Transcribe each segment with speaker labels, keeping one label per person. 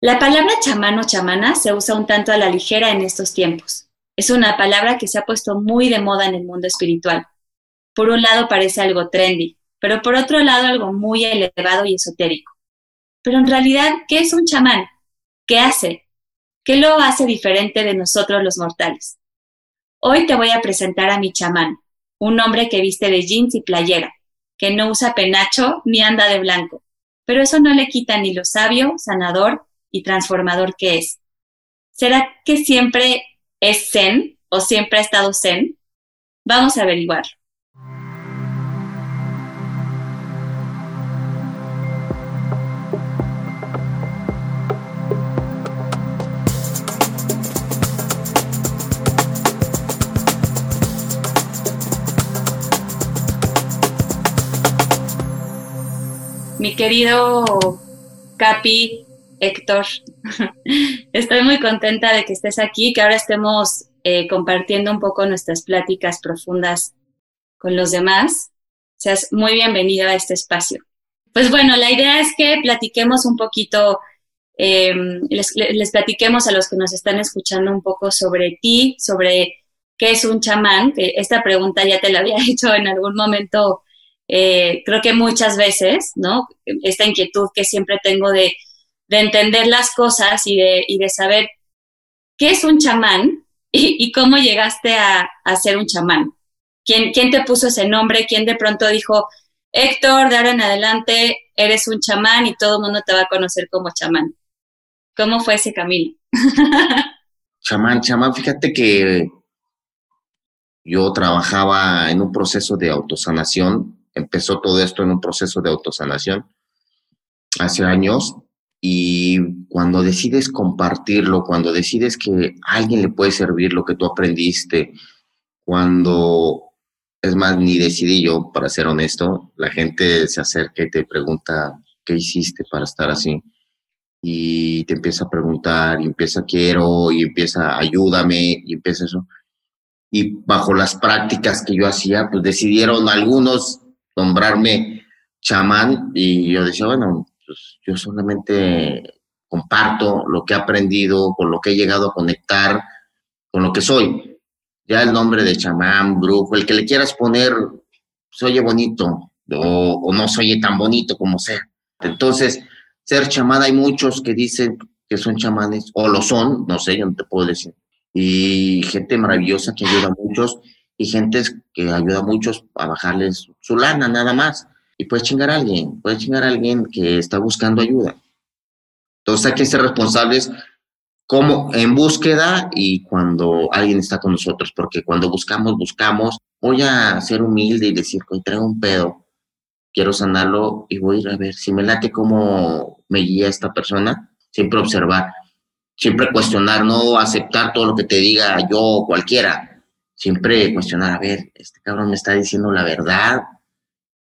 Speaker 1: La palabra chamán o chamana se usa un tanto a la ligera en estos tiempos. Es una palabra que se ha puesto muy de moda en el mundo espiritual. Por un lado parece algo trendy, pero por otro lado algo muy elevado y esotérico. Pero en realidad, ¿qué es un chamán? ¿Qué hace? ¿Qué lo hace diferente de nosotros los mortales? Hoy te voy a presentar a mi chamán, un hombre que viste de jeans y playera, que no usa penacho ni anda de blanco, pero eso no le quita ni lo sabio, sanador y transformador que es. ¿Será que siempre es zen o siempre ha estado zen? Vamos a averiguar. Mi querido Capi, Héctor, estoy muy contenta de que estés aquí, que ahora estemos eh, compartiendo un poco nuestras pláticas profundas con los demás. Seas muy bienvenido a este espacio. Pues bueno, la idea es que platiquemos un poquito, em, les, les platiquemos a los que nos están escuchando un poco sobre ti, sobre qué es un chamán, que esta pregunta ya te la había hecho en algún momento eh, creo que muchas veces, ¿no? Esta inquietud que siempre tengo de, entender las cosas y de, de, saber qué es un chamán y, cómo llegaste a, ser un chamán. ¿Quién, ¿Quién te puso ese nombre? ¿Quién de pronto dijo, Héctor, de ahora en adelante eres un chamán y todo el mundo te va a conocer como chamán? ¿Cómo fue ese camino?
Speaker 2: chamán, chamán, fíjate que yo trabajaba en un proceso de autosanación empezó todo esto en un proceso de autosanación hace años y cuando decides compartirlo, cuando decides que alguien le puede servir lo que tú aprendiste, cuando, es más, ni decidí yo, para ser honesto, la gente se acerca y te pregunta, ¿qué hiciste para estar así? Y te empieza a preguntar, y empieza, quiero, y empieza, ayúdame, y empieza eso. Y bajo las prácticas que yo hacía, pues decidieron algunos nombrarme chamán y yo decía, bueno, pues yo solamente comparto lo que he aprendido, con lo que he llegado a conectar, con lo que soy. Ya el nombre de chamán, brujo, el que le quieras poner, se oye bonito o, no se oye tan bonito como sea. Entonces, ser chamán, hay muchos que dicen que son chamanes, o lo son, no sé, yo no te puedo decir. Y gente maravillosa que ayuda a muchos y gente que ayuda a muchos a bajarles su lana nada más. Y puedes chingar a alguien, puedes chingar a alguien que está buscando ayuda. Entonces hay que ser responsables como en búsqueda y cuando alguien está con nosotros, porque cuando buscamos, buscamos, voy a ser humilde y decir, hoy traigo un pedo, quiero sanarlo y voy a ir a ver. Si me late cómo me guía esta persona, siempre observar, siempre cuestionar, no aceptar todo lo que te diga yo o cualquiera, siempre cuestionar, a ver, este cabrón me está diciendo la verdad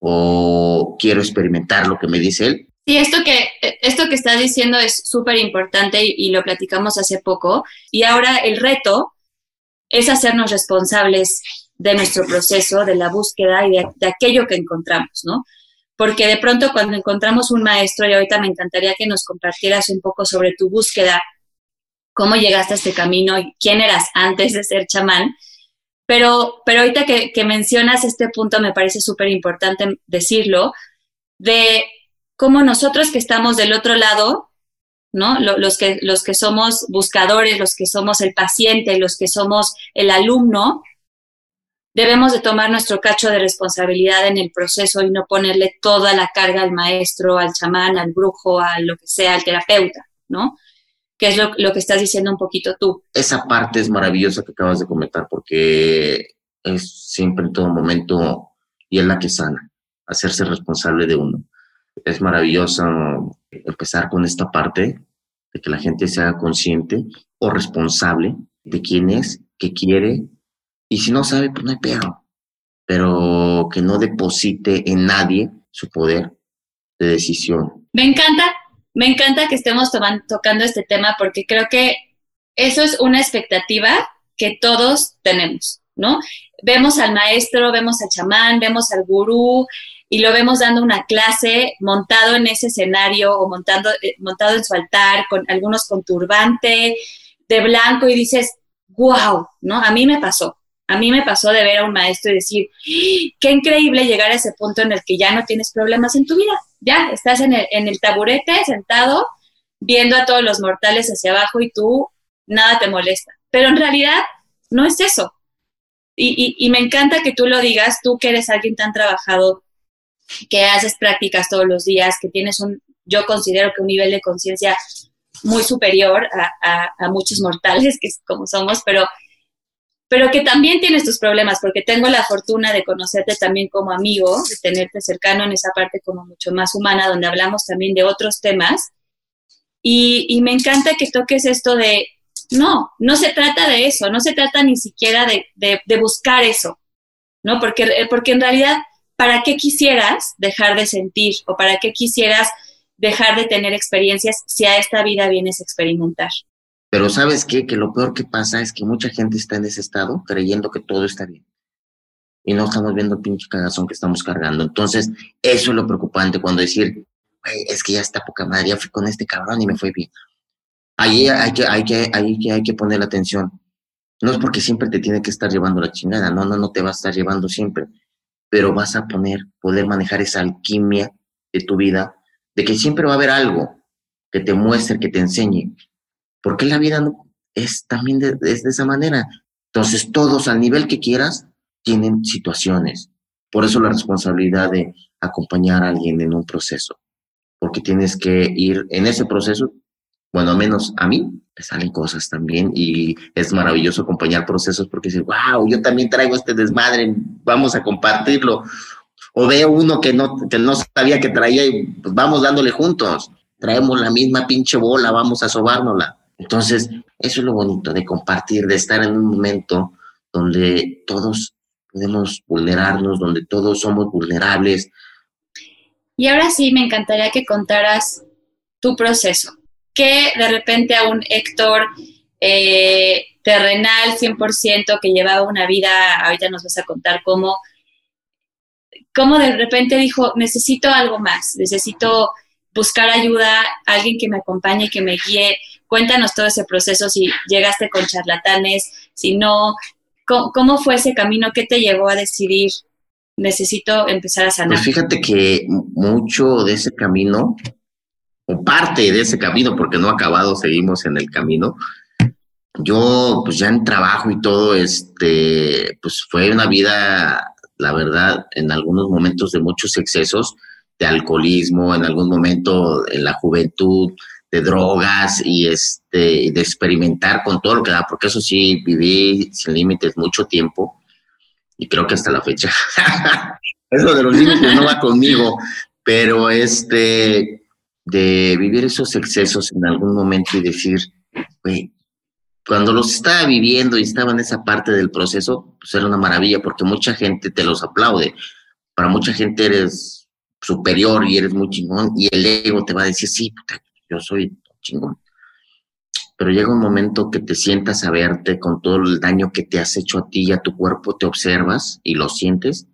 Speaker 2: o quiero experimentar lo que me dice él.
Speaker 1: Sí, esto que, esto que estás diciendo es súper importante y, lo platicamos hace poco. Y ahora el reto es hacernos responsables de nuestro proceso, de la búsqueda y de, aquello que encontramos, ¿no? Porque de pronto cuando encontramos un maestro, y ahorita me encantaría que nos compartieras un poco sobre tu búsqueda, cómo llegaste a este camino y quién eras antes de ser chamán, pero, pero ahorita que, mencionas este punto me parece súper importante decirlo, de cómo nosotros que estamos del otro lado, ¿no? Los que, los que somos buscadores, los que somos el paciente, los que somos el alumno, debemos de tomar nuestro cacho de responsabilidad en el proceso y no ponerle toda la carga al maestro, al chamán, al brujo, a lo que sea, al terapeuta, ¿no? Que es lo, que estás diciendo un poquito tú.
Speaker 2: Esa parte es maravillosa que acabas de comentar porque es siempre en todo momento y es la que sana, hacerse responsable de uno. Es maravilloso empezar con esta parte de que la gente sea consciente o responsable de quién es, qué quiere, y si no sabe, pues no hay pedo, pero que no deposite en nadie su poder de decisión.
Speaker 1: Me encanta me encanta que estemos tocando este tema porque creo que eso es una expectativa que todos tenemos, ¿no? Vemos al maestro, vemos al chamán, vemos al gurú, y lo vemos dando una clase montado en ese escenario o montando, eh, montado en su altar, con algunos con turbante de blanco y dices, wow, ¿no? A mí me pasó. A mí me pasó de ver a un maestro y decir, qué increíble llegar a ese punto en el que ya no tienes problemas en tu vida. Ya estás en el, taburete sentado, viendo a todos los mortales hacia abajo y tú nada te molesta. Pero en realidad no es eso. Y, me encanta que tú lo digas, tú que eres alguien tan trabajado, que haces prácticas todos los días, que tienes un, yo considero que un nivel de conciencia muy superior a, a, muchos mortales, que es como somos, pero, pero que también tienes tus problemas, porque tengo la fortuna de conocerte también como amigo, de tenerte cercano en esa parte como mucho más humana, donde hablamos también de otros temas. Y, me encanta que toques esto de no, no se trata de eso, no se trata ni siquiera de, buscar eso, ¿no? Porque, porque en realidad, ¿para qué quisieras dejar de sentir o para qué quisieras dejar de tener experiencias si a esta vida vienes a experimentar?
Speaker 2: Pero sabes qué, que lo peor que pasa es que mucha gente está en ese estado creyendo que todo está bien. Y no estamos viendo el pinche cagazón que estamos cargando. Entonces, eso es lo preocupante cuando decir, es que ya está poca madre, ya fui con este cabrón y me fue bien. Ahí hay que, hay que, hay que, hay que poner la atención. No es porque siempre te tiene que estar llevando la chingada, no, no, no te va a estar llevando siempre, pero vas a poner, poder manejar esa alquimia de tu vida, de que siempre va a haber algo que te muestre, que te enseñe. Porque la vida es también de, es de esa manera. Entonces, todos al nivel que quieras tienen situaciones. Por eso la responsabilidad de acompañar a alguien en un proceso, porque tienes que ir en ese proceso, bueno, al menos a mí me salen cosas también y es maravilloso acompañar procesos porque dices, wow, yo también traigo este desmadre, vamos a compartirlo. O veo uno que no, que no sabía que traía y pues vamos dándole juntos. Traemos la misma pinche bola, vamos a sobárnosla. Entonces, eso es lo bonito de compartir, de estar en un momento donde todos podemos vulnerarnos, donde todos somos vulnerables.
Speaker 1: Y ahora sí, me encantaría que contaras tu proceso que de repente a un Héctor eh, terrenal 100% que llevaba una vida, ahorita nos vas a contar cómo, cómo de repente dijo, necesito algo más, necesito buscar ayuda, alguien que me acompañe, que me guíe. Cuéntanos todo ese proceso, si llegaste con charlatanes, si no, ¿cómo, fue ese camino? ¿Qué te llevó a decidir, necesito empezar a sanar?
Speaker 2: Pues fíjate que mucho de ese camino o parte de ese camino, porque no acabado, seguimos en el camino. Yo, pues ya en trabajo y todo, este, pues fue una vida, la verdad, en algunos momentos de muchos excesos, de alcoholismo, en algún momento en la juventud, de drogas y este, de experimentar con todo lo que da, porque eso sí, viví sin límites mucho tiempo y creo que hasta la fecha. eso de los límites no va conmigo, pero este, de vivir esos excesos en algún momento y decir, cuando los estaba viviendo y estaba en esa parte del proceso, pues era una maravilla porque mucha gente te los aplaude. Para mucha gente eres superior y eres muy chingón y el ego te va a decir, sí, yo soy chingón. Pero llega un momento que te sientas a verte con todo el daño que te has hecho a ti y a tu cuerpo, te observas y lo sientes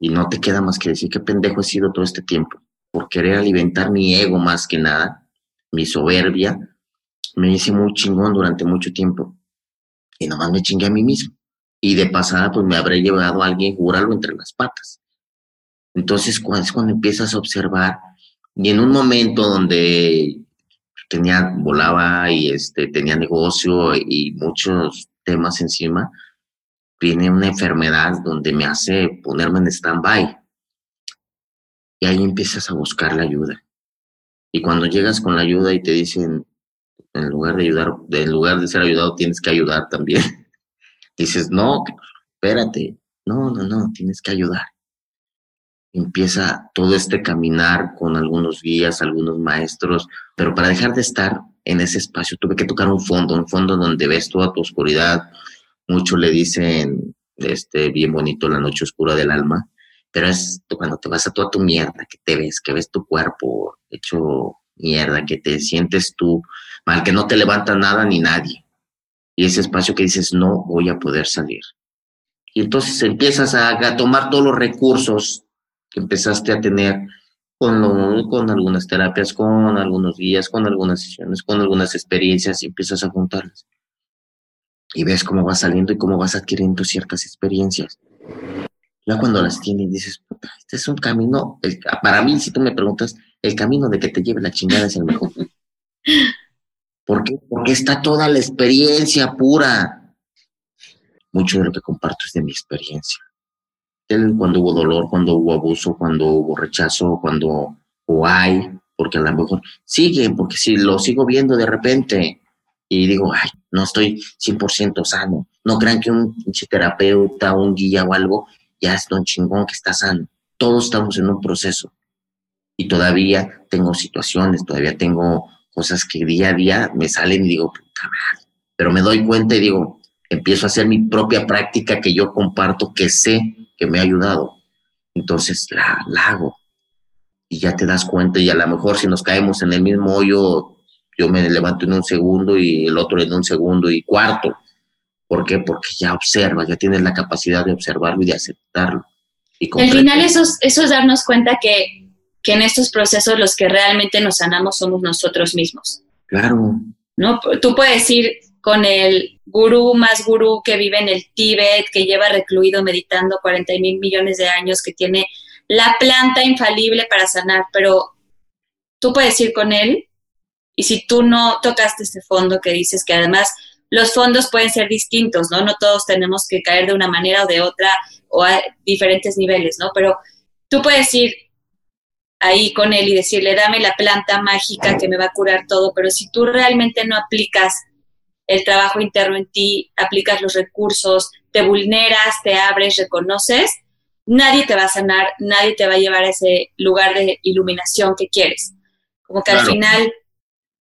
Speaker 2: y no te queda más que decir qué pendejo he sido todo este tiempo por querer alimentar mi ego más que nada, mi soberbia, me hice muy chingón durante mucho tiempo. Y nomás me chingué a mí mismo. Y de pasada, pues me habré llevado a alguien jurarlo entre las patas. Entonces, es cuando empiezas a observar, y en un momento donde tenía, volaba y este, tenía negocio y muchos temas encima, viene una enfermedad donde me hace ponerme en stand-by y ahí empiezas a buscar la ayuda. Y cuando llegas con la ayuda y te dicen, en lugar de ayudar, en lugar de ser ayudado, tienes que ayudar también. Dices, no, espérate, no, no, no, tienes que ayudar. Empieza todo este caminar con algunos guías, algunos maestros, pero para dejar de estar en ese espacio tuve que tocar un fondo, un fondo donde ves toda tu oscuridad. Muchos le dicen, este, bien bonito, la noche oscura del alma pero es cuando te vas a toda tu mierda, que te ves, que ves tu cuerpo hecho mierda, que te sientes tú mal, que no te levanta nada ni nadie. Y ese espacio que dices, no voy a poder salir. Y entonces empiezas a, tomar todos los recursos que empezaste a tener con, con algunas terapias, con algunos días, con algunas sesiones, con algunas experiencias y empiezas a juntarlas. Y ves cómo vas saliendo y cómo vas adquiriendo ciertas experiencias. Ya cuando las tienes dices, puta, este es un camino, para mí, si tú me preguntas, el camino de que te lleve la chingada es el mejor. ¿Por qué? Porque está toda la experiencia pura. Mucho de lo que comparto es de mi experiencia. Cuando hubo dolor, cuando hubo abuso, cuando hubo rechazo, cuando o hay, porque a lo mejor sigue, porque si lo sigo viendo de repente y digo, ay, no estoy 100% sano. No crean que un terapeuta, un guía o algo ya es don chingón que está sano. Todos estamos en un proceso y todavía tengo situaciones, todavía tengo cosas que día a día me salen y digo, puta madre. Pero me doy cuenta y digo, empiezo a hacer mi propia práctica que yo comparto, que sé que me ha ayudado. Entonces la, hago. Y ya te das cuenta y a lo mejor si nos caemos en el mismo hoyo, yo me levanto en un segundo y el otro en un segundo y cuarto. ¿Por qué? Porque ya observas, ya tienes la capacidad de observarlo y de aceptarlo.
Speaker 1: Y Al final eso eso es darnos cuenta que que en estos procesos los que realmente nos sanamos somos nosotros mismos.
Speaker 2: Claro.
Speaker 1: ¿No? Tú puedes ir con el gurú más gurú que vive en el Tíbet, que lleva recluido meditando 40 mil millones de años, que tiene la planta infalible para sanar, pero tú puedes ir con él y si tú no tocaste este fondo que dices que además los fondos pueden ser distintos, ¿no? No todos tenemos que caer de una manera o de otra o a diferentes niveles, ¿no? Pero tú puedes ir ahí con él y decirle, dame la planta mágica que me va a curar todo, pero si tú realmente no aplicas el trabajo interno en ti, aplicas los recursos, te vulneras, te abres, reconoces, nadie te va a sanar, nadie te va a llevar a ese lugar de iluminación que quieres. Como que al final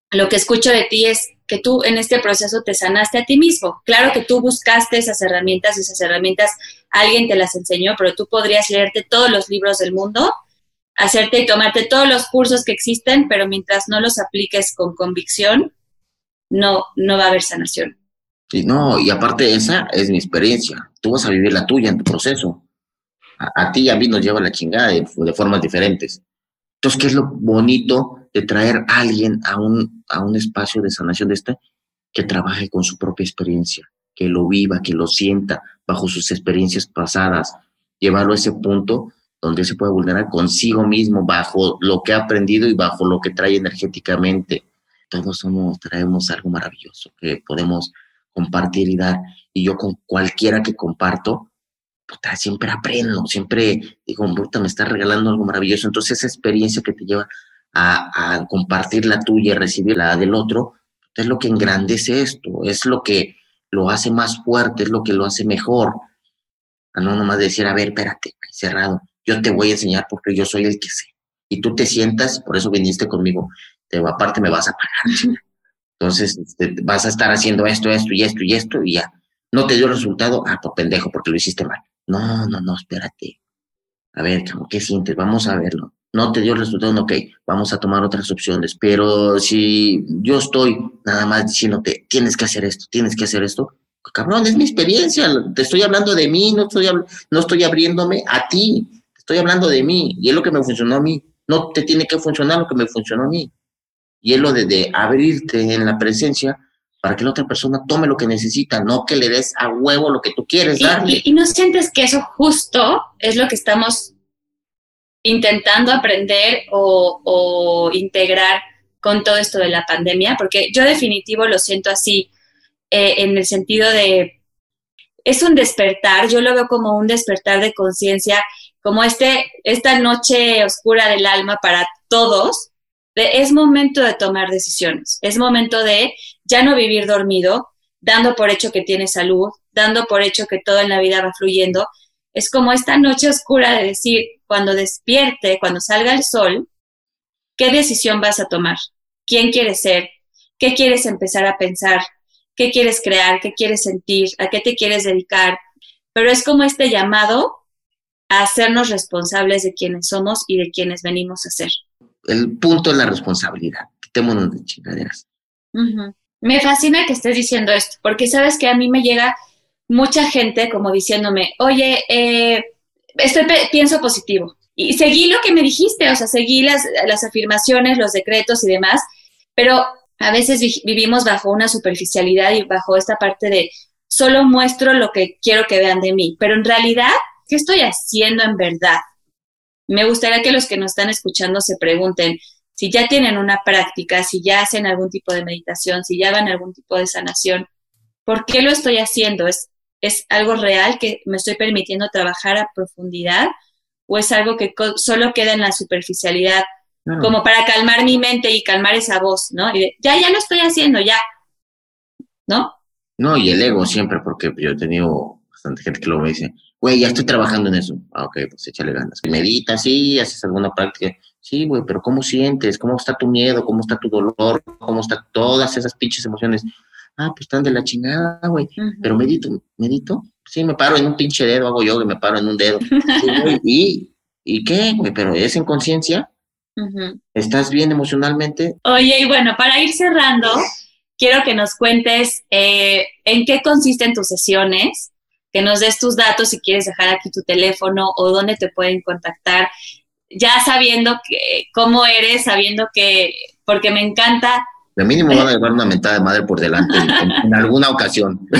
Speaker 1: lo que escucho de ti es que tú en este proceso te sanaste a ti mismo. Claro que tú buscaste esas herramientas, esas herramientas alguien te las enseñó, pero tú podrías leerte todos los libros del mundo hacerte y tomarte todos los cursos que existen, pero mientras no los apliques con convicción, no, no va a haber sanación.
Speaker 2: Y no, y aparte esa es mi experiencia. Tú vas a vivir la tuya en tu proceso. A, ti y a mí nos lleva la chingada de, formas diferentes. Entonces, ¿qué es lo bonito de traer a alguien a un, a un espacio de sanación de este? Que trabaje con su propia experiencia, que lo viva, que lo sienta bajo sus experiencias pasadas, llevarlo a ese punto donde se puede vulnerar consigo mismo bajo lo que ha aprendido y bajo lo que trae energéticamente. Todos somos, traemos algo maravilloso que podemos compartir y dar. Y yo con cualquiera que comparto, puta, siempre aprendo, siempre digo, puta, me está regalando algo maravilloso. Entonces esa experiencia que te lleva a, compartir la tuya y recibir la del otro, es lo que engrandece esto, es lo que lo hace más fuerte, es lo que lo hace mejor. A no nomás decir, a ver, espérate, cerrado yo te voy a enseñar porque yo soy el que sé. Y tú te sientas, por eso viniste conmigo, te, aparte me vas a pagar. Entonces, este, vas a estar haciendo esto, esto y esto y esto y ya. No te dio resultado, ah, por pendejo, porque lo hiciste mal. No, no, no, espérate. A ver, ¿qué sientes? Vamos a verlo. No te dio resultado, ok, vamos a tomar otras opciones. Pero si yo estoy nada más diciéndote, tienes que hacer esto, tienes que hacer esto, cabrón, es mi experiencia. Te estoy hablando de mí, no estoy, no estoy abriéndome a ti. Estoy hablando de mí y es lo que me funcionó a mí. No te tiene que funcionar lo que me funcionó a mí. Y es lo de, abrirte en la presencia para que la otra persona tome lo que necesita, no que le des a huevo lo que tú quieres darle.
Speaker 1: Y, no sientes que eso justo es lo que estamos intentando aprender o, o, integrar con todo esto de la pandemia, porque yo definitivo lo siento así, eh, en el sentido de, es un despertar, yo lo veo como un despertar de conciencia como este, esta noche oscura del alma para todos, es momento de tomar decisiones, es momento de ya no vivir dormido, dando por hecho que tienes salud, dando por hecho que todo en la vida va fluyendo. Es como esta noche oscura de decir, cuando despierte, cuando salga el sol, ¿qué decisión vas a tomar? ¿Quién quieres ser? ¿Qué quieres empezar a pensar? ¿Qué quieres crear? ¿Qué quieres sentir? ¿A qué te quieres dedicar? Pero es como este llamado a hacernos responsables de quienes somos y de quienes venimos a ser.
Speaker 2: El punto es la responsabilidad. Quitémonos de chingaderas.
Speaker 1: Me fascina que estés diciendo esto, porque sabes que a mí me llega mucha gente como diciéndome, oye, eh, estoy pienso positivo y seguí lo que me dijiste, o sea, seguí las, las afirmaciones, los decretos y demás, pero a veces vivimos bajo una superficialidad y bajo esta parte de solo muestro lo que quiero que vean de mí, pero en realidad, ¿qué estoy haciendo en verdad? Me gustaría que los que nos están escuchando se pregunten si ya tienen una práctica, si ya hacen algún tipo de meditación, si ya van a algún tipo de sanación, ¿por qué lo estoy haciendo? ¿Es, ¿Es algo real que me estoy permitiendo trabajar a profundidad o es algo que solo queda en la superficialidad, como para calmar mi mente y calmar esa voz, ¿no? Y ya, ya lo estoy haciendo, ya, ¿no?
Speaker 2: No, y el ego siempre, porque yo he tenido bastante gente que luego me dice, güey, ya estoy trabajando en eso. Ah, ok, pues échale ganas. Medita, sí, haces alguna práctica. Sí, güey, pero ¿cómo sientes? ¿Cómo está tu miedo? ¿Cómo está tu dolor? ¿Cómo están todas esas pinches emociones? Ah, pues están de la chingada, güey. Pero medito, medito. Sí, me paro en un pinche dedo, hago yoga y me paro en un dedo. ¿Y, ¿Y qué, güey? Pero es en conciencia. ¿Estás bien emocionalmente?
Speaker 1: Oye, y bueno, para ir cerrando, quiero que nos cuentes eh, en qué consisten tus sesiones, que nos des tus datos si quieres dejar aquí tu teléfono o dónde te pueden contactar, ya sabiendo que, cómo eres, sabiendo que, porque me encanta.
Speaker 2: De mínimo van a llevar una mentada de madre por delante en, alguna ocasión.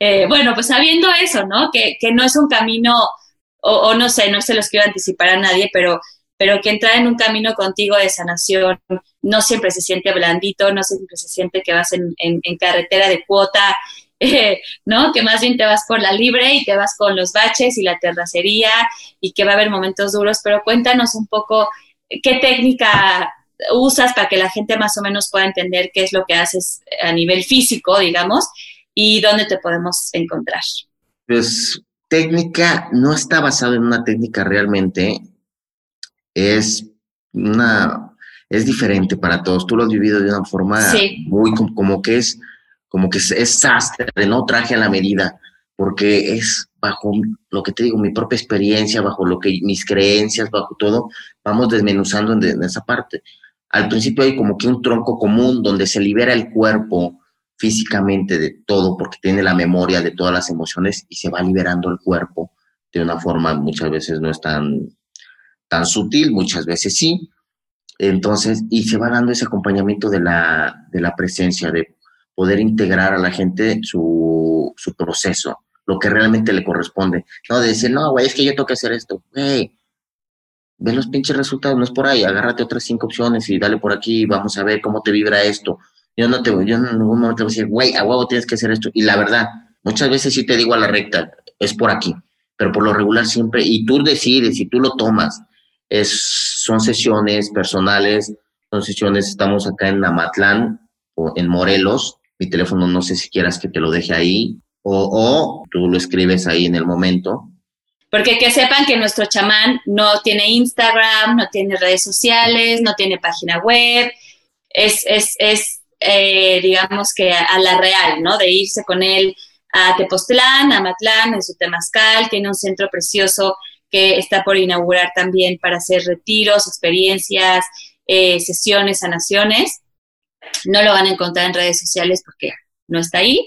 Speaker 1: Eh, bueno, pues sabiendo eso, ¿no? Que, que no es un camino, o, o, no sé, no se los quiero anticipar a nadie, pero pero que entrar en un camino contigo de sanación no siempre se siente blandito, no siempre se siente que vas en, carretera de cuota, eh, ¿no? Que más bien te vas por la libre y te vas con los baches y la terracería y que va a haber momentos duros, pero cuéntanos un poco qué técnica usas para que la gente más o menos pueda entender qué es lo que haces a nivel físico, digamos, y dónde te podemos encontrar.
Speaker 2: Pues técnica no está basada en una técnica realmente, es una, es diferente para todos. Tú lo has vivido de una forma muy como, que es, como que es, sastre, no traje a la medida, porque es bajo lo que te digo, mi propia experiencia, bajo lo que mis creencias, bajo todo, vamos desmenuzando en, esa parte. Al principio hay como que un tronco común donde se libera el cuerpo físicamente de todo, porque tiene la memoria de todas las emociones y se va liberando el cuerpo de una forma muchas veces no es tan tan sutil, muchas veces sí. Entonces, y se va dando ese acompañamiento de la, de la presencia, de poder integrar a la gente su, su proceso, lo que realmente le corresponde. No de decir, no, güey, es que yo tengo que hacer esto. Güey, ve los pinches resultados, no es por ahí, agárrate otras cinco opciones y dale por aquí, vamos a ver cómo te vibra esto. Yo no te yo en ningún momento voy a decir, güey, a huevo tienes que hacer esto. Y la verdad, muchas veces sí te digo a la recta, es por aquí, pero por lo regular siempre, y tú decides y tú lo tomas es, son sesiones personales, son sesiones, estamos acá en Namatlán o en Morelos. Mi teléfono no sé si quieras que te lo deje ahí o, o tú lo escribes ahí en el momento.
Speaker 1: Porque que sepan que nuestro chamán no tiene Instagram, no tiene redes sociales, no tiene página web, es, es, es eh, digamos que a, la real, ¿no? De irse con él a Tepoztlán, a Matlán, en su Temazcal, tiene un centro precioso que está por inaugurar también para hacer retiros, experiencias, eh, sesiones, sanaciones. No lo van a encontrar en redes sociales porque no está ahí.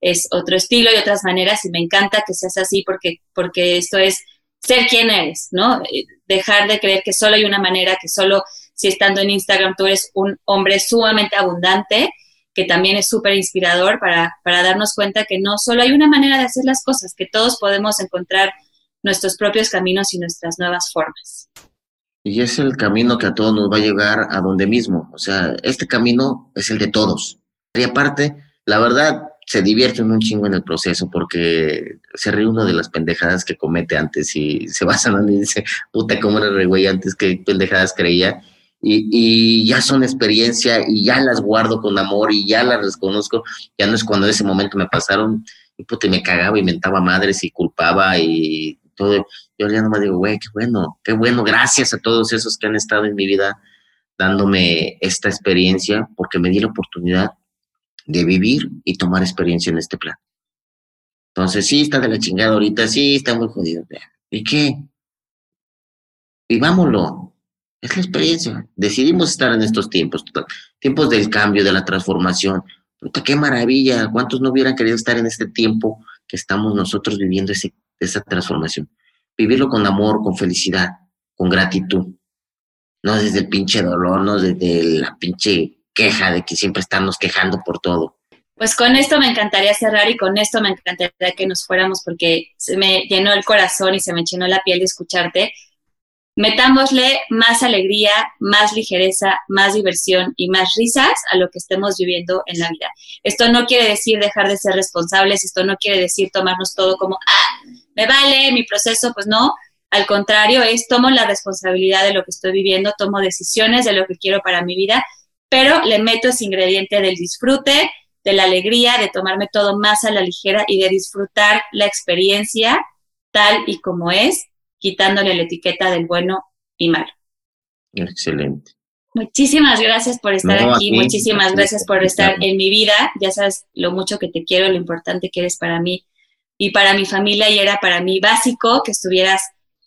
Speaker 1: Es otro estilo y otras maneras y me encanta que seas así porque, porque esto es ser quien eres, ¿no? Eh, dejar de creer que solo hay una manera, que solo si estando en Instagram tú eres un hombre sumamente abundante, que también es súper inspirador para, para darnos cuenta que no solo hay una manera de hacer las cosas, que todos podemos encontrar nuestros propios caminos y nuestras nuevas formas.
Speaker 2: Y es el camino que a todos nos va a llegar a donde mismo. O sea, este camino es el de todos. Y aparte, la verdad, se divierten un chingo en el proceso porque se ríe uno de las pendejadas que comete antes y se va sanando y dice, puta, cómo era re güey antes, qué pendejadas creía. Y, y, ya son experiencia y ya las guardo con amor y ya las reconozco. Ya no es cuando en ese momento me pasaron y puta, me cagaba y mentaba madres y culpaba y todo. Yo ya nomás digo, güey, qué bueno, qué bueno, gracias a todos esos que han estado en mi vida dándome esta experiencia, porque me di la oportunidad de vivir y tomar experiencia en este plan. Entonces, sí, está de la chingada ahorita, sí, está muy jodido. ¿Y qué? Vivámoslo. Es la experiencia. Decidimos estar en estos tiempos, tiempos del cambio, de la transformación. Puta, qué maravilla. ¿Cuántos no hubieran querido estar en este tiempo que estamos nosotros viviendo ese esa transformación. vivirlo con amor, con felicidad, con gratitud. No desde el pinche dolor, no desde la pinche queja de que siempre estamos quejando por todo.
Speaker 1: Pues con esto me encantaría cerrar y con esto me encantaría que nos fuéramos porque se me llenó el corazón y se me llenó la piel de escucharte. Metámosle más alegría, más ligereza, más diversión y más risas a lo que estemos viviendo en la vida. Esto no quiere decir dejar de ser responsables, esto no quiere decir tomarnos todo como, ah, me vale mi proceso, pues no. Al contrario, es tomo la responsabilidad de lo que estoy viviendo, tomo decisiones de lo que quiero para mi vida, pero le meto ese ingrediente del disfrute, de la alegría, de tomarme todo más a la ligera y de disfrutar la experiencia tal y como es, quitándole la etiqueta del bueno y malo.
Speaker 2: Excelente.
Speaker 1: Muchísimas gracias por estar aquí, muchísimas gracias por estar en mi vida. Ya sabes lo mucho que te quiero, lo importante que eres para mí y para mi familia y era para mí básico que estuvieras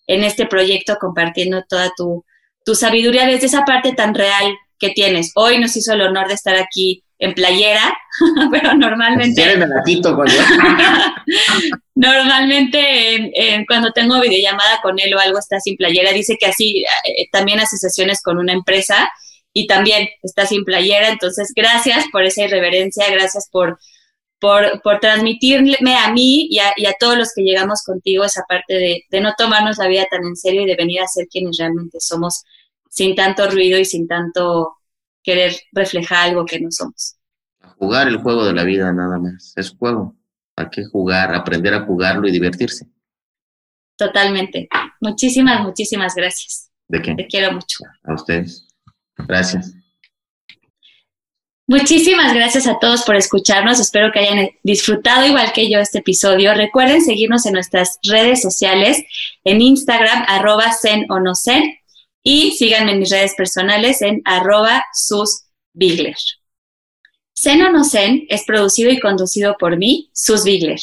Speaker 1: en este proyecto compartiendo toda tu, tu sabiduría desde esa parte tan real que tienes. Hoy nos hizo el honor de estar aquí en playera, pero normalmente... normalmente cuando tengo videollamada con él o algo está sin playera, dice que así eh, también hace sesiones con una empresa y también está sin playera, entonces gracias por esa irreverencia, gracias por, por, por transmitirme a mí y a, todos los que llegamos contigo esa parte de, de no tomarnos la vida tan en serio y de venir a ser quienes realmente somos sin tanto ruido y sin tanto querer reflejar algo que no somos.
Speaker 2: jugar el juego de la vida nada más, es juego. Hay que jugar, aprender a jugarlo y divertirse.
Speaker 1: Totalmente. Muchísimas, muchísimas gracias.
Speaker 2: ¿De qué?
Speaker 1: Te quiero mucho.
Speaker 2: A ustedes. Gracias.
Speaker 1: Muchísimas gracias a todos por escucharnos. Espero que hayan disfrutado igual que yo este episodio. Recuerden seguirnos en nuestras redes sociales, en Instagram, arroba zen o no zen, y síganme en mis redes personales en arroba susbigler. Zen o no Zen es producido y conducido por mí, Sus Bigler.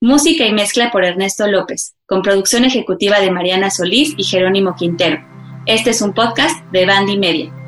Speaker 1: Música y mezcla por Ernesto López, con producción ejecutiva de Mariana Solís y Jerónimo Quintero. Este es un podcast de Bandy Media.